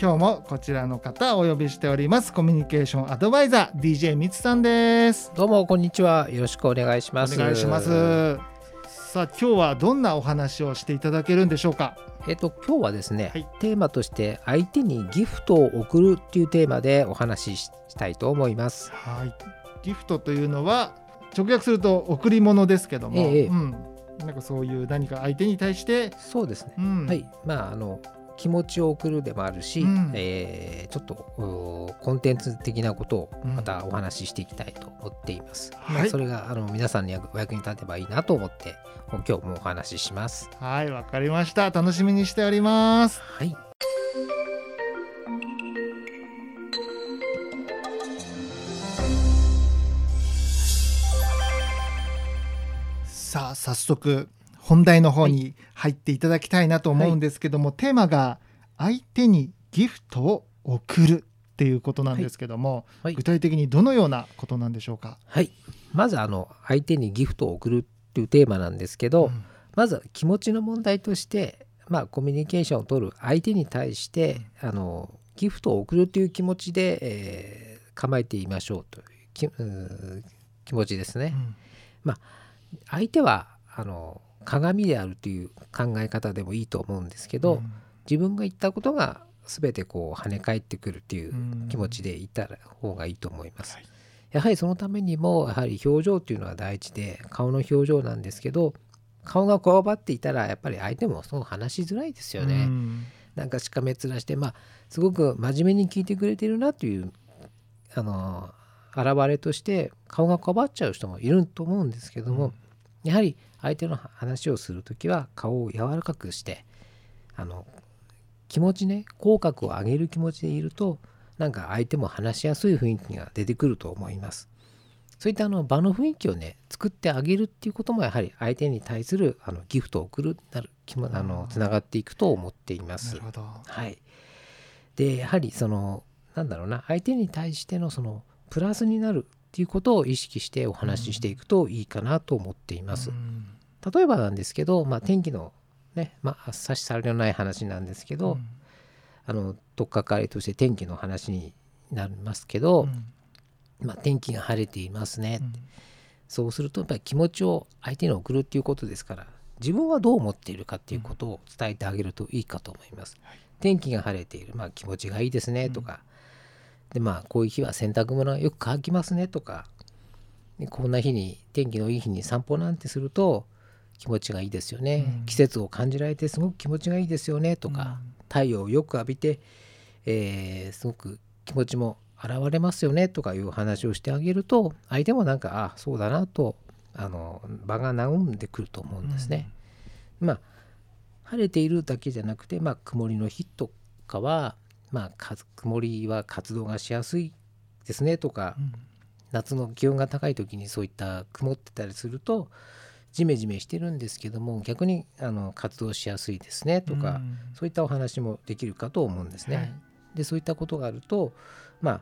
今日もこちらの方をお呼びしております。コミュニケーションアドバイザー DJ ミツさんです。どうもこんにちは。よろしくお願いします。お願いします。さあ今日はどんなお話をしていただけるんでしょうか？えっと今日はですね、はい。テーマとして相手にギフトを贈るっていうテーマでお話ししたいと思います。はい。ギフトというのは直訳すると贈り物ですけども、ええ。うん、なんかそういう何か相手に対して、そうですね、うん。はい。まああの気持ちを送るでもあるし、うん。えーちょっとおコンテンツ的なことをうんまたお話ししていきたいと思っています。はい。まあそれがあの皆さんにお役に立てばいいなと思って今日もお話しします。はいわかりました。楽しみにしております。はい、さあ早速本題の方に入っていただきたいなと思うんですけども、テーマが相手にギフトを贈るっていうことなんですけども、はい。具体的にどのようなことなんでしょうか、はい、まずあの相手にギフトを贈るっていうテーマなんですけど、うん。まずは気持ちの問題として、まあ、コミュニケーションを取る相手に対して、あのギフトを贈るという気持ちで、えー構えてみましょうという気持ちですね。相手はあの鏡であるという考え方でもいいと思うんですけど、うん。自分が言ったことが全てこう跳ね返ってくるっていううん。気持ちでいた方がいいと思います。はい。やはりそのためにもやはり表情っていうのは大事で顔の表情なんですけど顔がこわばっていたらやっぱり相手もそう話しづらいですよね。うん。なんかしかめ面してまあすごく真面目に聞いてくれてるなというあの現れとして顔がこわばっちゃう人もいると思うんですけども、うんやはり相手の話をする時は顔を柔らかくしてあの気持ちね口角を上げる気持ちでいるとなんか相手も話しやすい雰囲気が出てくると思います。そういったあの場の雰囲気をね作ってあげるっていうこともやはり相手に対するあのギフトを送るなる気もあのつながっていくと思っていますなる。ほどはい、でやはりそのなんだろうな相手に対してのそのプラスになるっていうことを意識してお話ししていくといいかなと思っています。うん。例えばなんですけど、まあ、天気のね、まあ、差し障りのない話なんですけど、うん。あの取っかかりとして天気の話になりますけど、まあ、天気が晴れていますね、うん。そうするとやっぱり気持ちを相手に送るっていうことですから自分はどう思っているかっていうことを伝えてあげるといいかと思います。はい。天気が晴れている、まあ、気持ちがいいですねとか、でまあこういう日は洗濯物がよく乾きますねとかでこんな日に天気のいい日に散歩なんてすると気持ちがいいですよね、うん。季節を感じられてすごく気持ちがいいですよねとか、太陽をよく浴びて、えーすごく気持ちも現れますよねとかいう話をしてあげると相手もなんかあそうだなとあの場が和んでくると思うんですね。まあ晴れているだけじゃなくて、まあ、曇りの日とかは、まあ、か曇りは活動がしやすいですねとかうん。夏の気温が高い時にそういった曇ってたりするとジメジメしてるんですけども逆にあの活動しやすいですねとか、うん。そういったお話もできるかと思うんですね。はい。でそういったことがあるとまあ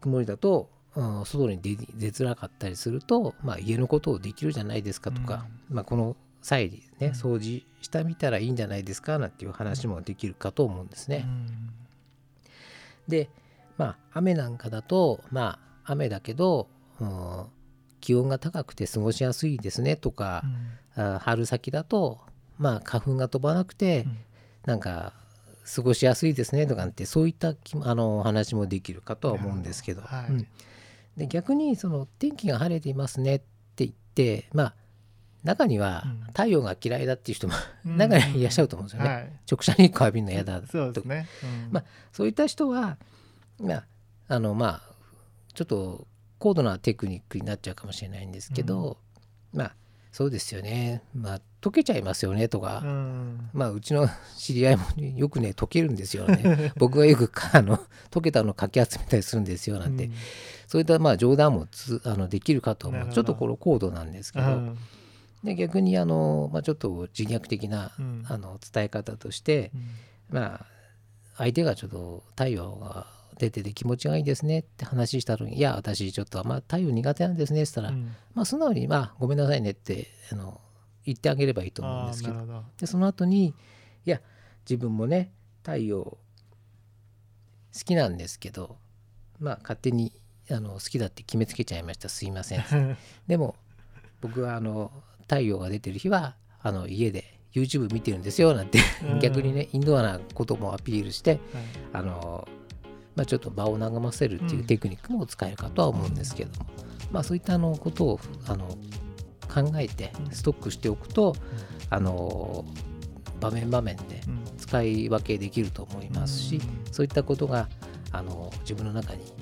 曇りだと、うん外に出出づらかったりすると、まあ、家のことをできるじゃないですかとか、まあ、この際にねうん。掃除してみたらいいんじゃないですかなんていう話もできるかと思うんですね。うんでまあ雨なんかだとまあ雨だけど、うん気温が高くて過ごしやすいですねとか、あ春先だとまあ花粉が飛ばなくて、うん。なんか過ごしやすいですねとかってそういったきあのお話もできるかとは思うんですけど、うん。で逆にその天気が晴れていますねって言ってまあ中にはうん。太陽が嫌いだっていう人もうん。中にはいらっしゃると思うんですよね、はい。直射日光浴びるの嫌だとそうですね、うん。まあそういった人はまああのまあちょっと高度なテクニックになっちゃうかもしれないんですけど、まあそうですよね、まあ、溶けちゃいますよねとか、うん。まあうちの知り合いもよくね溶けるんですよね。僕がよくかあの溶けたのをかき集めたりするんですよなんて、うん。そういったまあ冗談もつあのできるかと思う。ちょっとこれ高度なんですけど、うんで逆にあの、まあ、ちょっと自虐的な、うん。あの伝え方として、まあ相手がちょっと太陽が出てて気持ちがいいですねって話したのに「いや私ちょっとまあ太陽苦手なんですね」って言ったら、うん。まあ素直に「まあごめんなさいね」ってあの言ってあげればいいと思うんですけどでその後にいや自分もね太陽好きなんですけどまあ勝手にあの好きだって決めつけちゃいました。すいません でも僕はあの太陽が出てる日はあの家で YouTube 見てるんですよなんてうん。逆にねインドアなこともアピールしてはい。あの、まあ、ちょっと場を和ませるっていうテクニックも使えるかとは思うんですけども、まあ、そういったあのことをあの考えてストックしておくと、あの場面場面でうん。使い分けできると思いますし、そういったことがあの自分の中に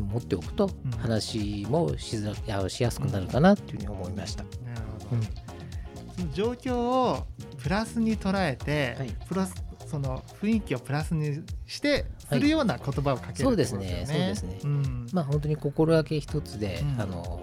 持っておくとうん。話もしづらしやすくなるかなというふうに思いました。うん。その状況をプラスに捉えて、はい。プラスその雰囲気をプラスにしてはい。するような言葉をかけるってことそうですね。そうですね。うん。まあ本当に心がけ一つで、うん。あの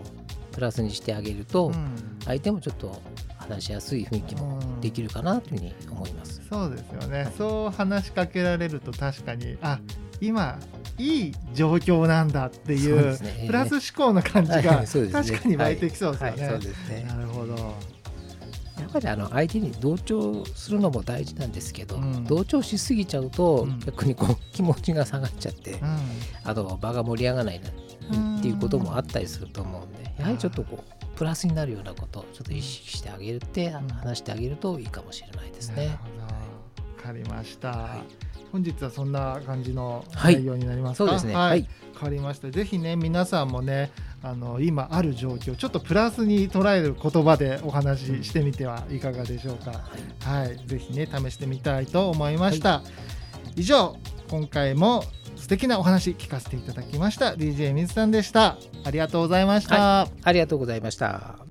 プラスにしてあげると、うん。相手もちょっと話しやすい雰囲気もできるかなというふうに思います。そうですよね、そう話しかけられると確かにあ今いい状況なんだっていそうね。プラス思考の感じが 確かに湧いてきそうですよね。はい。はい。そうですね。なるほど。やっぱりあの相手に同調するのも大事なんですけど、うん。同調しすぎちゃうと、うん。逆にこう気持ちが下がっちゃって、うあの場が盛り上がらないなっていうこともあったりすると思うんで、やはりちょっとこうプラスになるようなことをちょっと意識してあげるって、話してあげるといいかもしれないですね。わかりました。はい本日はそんな感じのはい内容になりますか？そうですね。ははいい。わかりました。ぜひね皆さんもねあの今ある状況ちょっとプラスに捉える言葉でお話ししてみてはいかがでしょうか？はい、ぜひね試してみたいと思いました。以上今回も素敵なお話聞かせていただきました DJ 水さんでした。ありがとうございました。はありがとうございました。